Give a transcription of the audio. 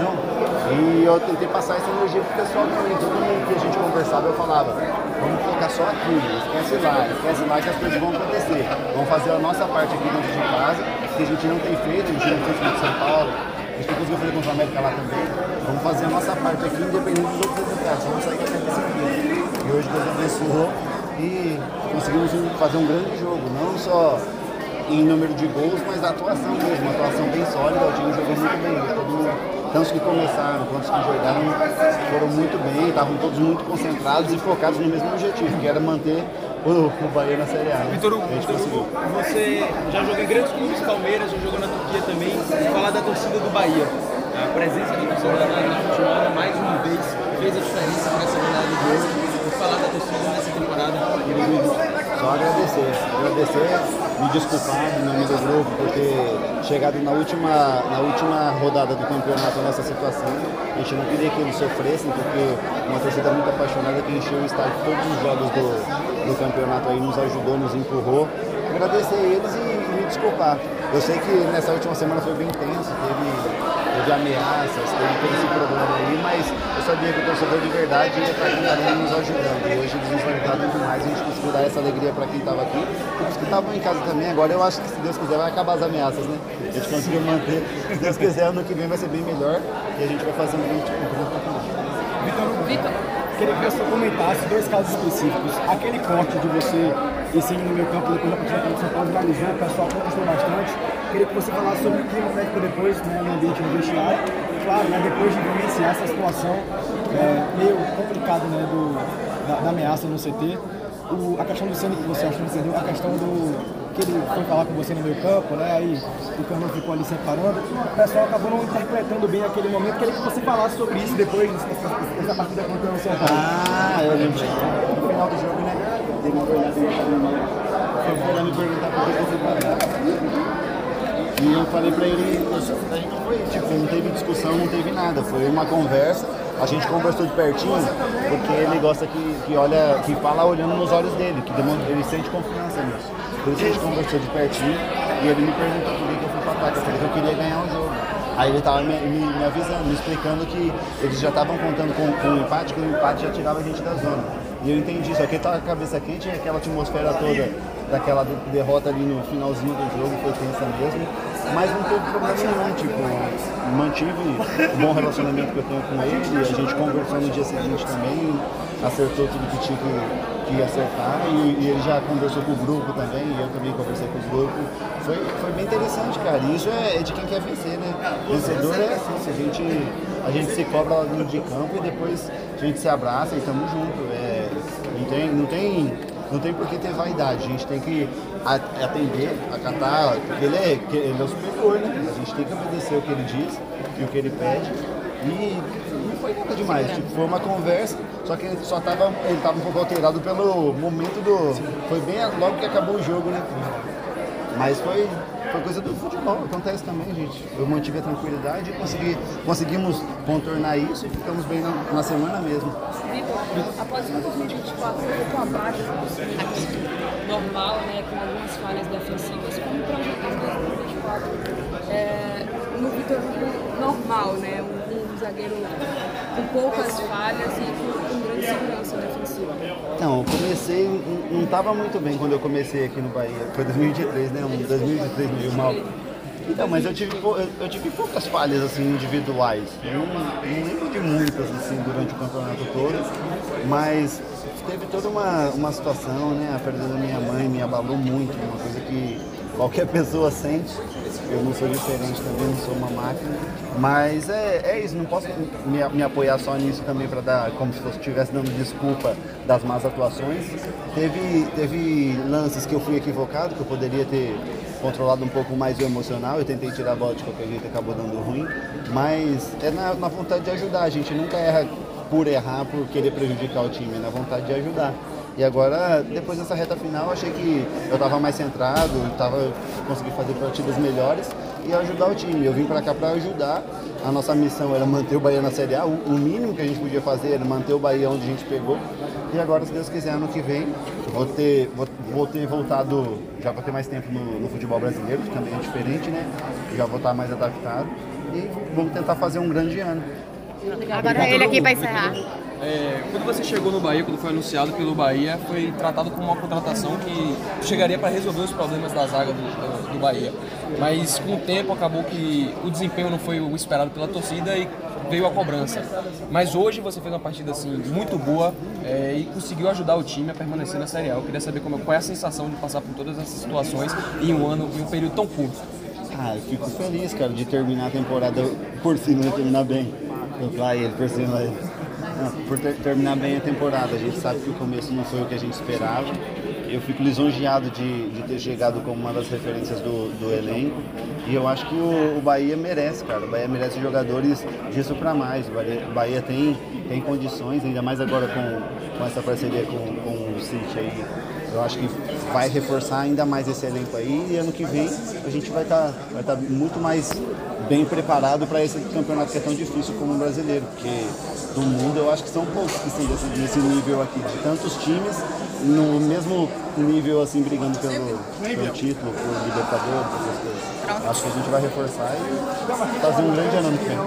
Não. E eu tentei passar essa energia pro pessoal também. Todo mundo que a gente conversava, eu falava, vamos focar só aqui, esquece lá, esquece lá que as coisas vão acontecer. Vamos fazer a nossa parte aqui dentro de casa, que a gente não tem feito, a gente não fez com São Paulo, a gente não conseguiu fazer com o América lá também. Vamos fazer a nossa parte aqui, independente dos outros resultados. Vamos sair com essa E hoje Deus abençoou e conseguimos fazer um grande jogo, não só em número de gols, mas a atuação mesmo, uma atuação bem sólida, o time jogou muito bem, todo mundo, tantos que começaram quanto que jogaram foram muito bem, estavam todos muito concentrados e focados no mesmo objetivo, que era manter o, o Bahia na Série A. Né? Vitor, você já jogou em grandes clubes, Palmeiras, já jogou na Turquia também, falar da torcida do Bahia. A presença da torcida na, na última mais uma vez fez a diferença para essa jornada de hoje. E falar da torcida nessa temporada de 2020. Só agradecer, agradecer me desculpar em nome do grupo por ter chegado na última, na última rodada do campeonato nessa situação. A gente não queria que eles sofressem, porque uma torcida muito apaixonada que encheu o estádio todos os jogos do, do campeonato aí, nos ajudou, nos empurrou. Agradecer eles e, e me desculpar. Eu sei que nessa última semana foi bem intenso, teve de ameaças, teve todo esse problema aí, mas eu sabia que o torcedor de verdade ia estar também nos ajudando. E hoje eles nos ajudaram muito mais, a gente conseguiu dar essa alegria para quem estava aqui e os que estavam em casa também. Agora eu acho que se Deus quiser vai acabar as ameaças, né? A gente conseguiu manter. Se Deus quiser, ano que vem vai ser bem melhor e a gente vai fazer um grande campeonato. Vitor, Vitor, queria que você comentasse dois casos específicos. Aquele corte de você esse no meu campo depois da partida contra o São Paulo viralizou, o pessoal protestou bastante. Queria que você falasse sobre o clima técnico depois, né, no ambiente do vestiário. Claro, né, depois de vivenciar essa situação é, meio complicada né, do, da, da, ameaça no CT. O, a questão do Senna que você achou que perdeu, a questão do que ele foi falar com você no meio campo, né? Aí o Cano ficou ali separando. O pessoal acabou não interpretando bem aquele momento. Queria que você falasse sobre isso depois dessa partida contra o São Paulo. Ah, eu lembro. No final do jogo, né? Tem uma olhada foi me perguntar por que fui parar. E eu falei pra ele, a gente não foi, tipo, não teve discussão, não teve nada, foi uma conversa, a gente conversou de pertinho, porque ele gosta que, que olha, que fala olhando nos olhos dele, que demonstra, ele sente confiança nisso. Por isso a gente conversou de pertinho e ele me perguntou por que eu fui pra ataque, eu falei que eu queria ganhar o jogo. Aí ele tava me, me, me avisando, me explicando que eles já estavam contando com, com empate, que o empate já tirava a gente da zona. E eu entendi, só que ele tava com a cabeça quente e aquela atmosfera toda daquela derrota ali no finalzinho do jogo foi tensa mesmo mas não teve problema nenhum, tipo, mantive o bom relacionamento que eu tenho com ele, a gente conversou no dia seguinte também, acertou tudo que tinha que, que acertar e, e, ele já conversou com o grupo também, e eu também conversei com o grupo. Foi, foi bem interessante, cara. E isso é, é de quem quer vencer, né? Vencedor é assim, a gente, a gente se cobra lá dentro de campo e depois a gente se abraça e tamo junto. É, não tem, não tem não tem por que ter vaidade, a gente tem que atender, acatar, porque ele é, ele é o superior, né? A gente tem que obedecer o que ele diz e o que ele pede. E foi nada demais, tipo, foi uma conversa, só que ele só tava, ele tava um pouco alterado pelo momento do. Foi bem logo que acabou o jogo, né? Mas foi, foi coisa do futebol, acontece também, gente. Eu mantive a tranquilidade e consegui, conseguimos contornar isso e ficamos bem na, na semana mesmo. Após o 2024, um pouco abaixo, normal, né, com algumas falhas defensivas, como projetar 2024 é, no Vitor normal, né, um, um, zagueiro com poucas falhas e com, grande segurança defensiva? Não, eu comecei, não estava muito bem quando eu comecei aqui no Bahia, foi 2023, né, um 2023 meio mal. Então, mas eu tive, eu tive poucas falhas assim individuais. Eu não, não lembro de muitas assim durante o campeonato todo, mas teve toda uma, uma situação, né? A perda da minha mãe me abalou muito, uma coisa que qualquer pessoa sente. Eu não sou diferente também, não sou uma máquina. Mas é, é isso, não posso me, me apoiar só nisso também para dar, como se estivesse dando desculpa das más atuações. Teve, teve lances que eu fui equivocado, que eu poderia ter controlado um pouco mais o emocional. Eu tentei tirar a bola de qualquer jeito, acabou dando ruim. Mas é na, na vontade de ajudar. A gente nunca erra por errar, por querer prejudicar o time, é na vontade de ajudar. E agora, depois dessa reta final, achei que eu estava mais centrado, tava, consegui fazer partidas melhores e ajudar o time. Eu vim para cá para ajudar. A nossa missão era manter o Bahia na Série A. O, mínimo que a gente podia fazer era manter o Bahia onde a gente pegou. E agora, se Deus quiser, ano que vem, vou ter, vou, vou ter voltado, já vou ter mais tempo no, no futebol brasileiro, que também é diferente, né? Já vou estar mais adaptado. e vamos tentar fazer um grande ano. Agora ele aqui para encerrar. É, quando você chegou no Bahia, quando foi anunciado pelo Bahia, foi tratado como uma contratação que chegaria para resolver os problemas da zaga do, do, Bahia. Mas com o tempo acabou que o desempenho não foi o esperado pela torcida e veio a cobrança. Mas hoje você fez uma partida assim muito boa é, e conseguiu ajudar o time a permanecer na Série A. Eu queria saber como, qual é a sensação de passar por todas essas situações em um ano, em um período tão curto. Ah, eu fico feliz, cara, de terminar a temporada por cima e terminar bem. Eu lá ele, por cima ele. Por ter, terminar bem a temporada. A gente sabe que o começo não foi o que a gente esperava. Eu fico lisonjeado de, de ter chegado como uma das referências do, do elenco. E eu acho que o, o, Bahia merece, cara. O Bahia merece jogadores disso para mais. O Bahia, o Bahia, tem, tem condições, ainda mais agora com, com essa parceria com, com o City aí. Eu acho que vai reforçar ainda mais esse elenco aí e ano que vem a gente vai estar tá, vai tá muito mais bem preparado para esse campeonato que é tão difícil como o brasileiro, porque do mundo eu acho que são poucos que estão desse, nesse nível aqui, de tantos times no mesmo nível assim brigando pelo, pelo título, por Libertadores, essas coisas. Acho que a gente vai reforçar e fazer um grande ano no que vem.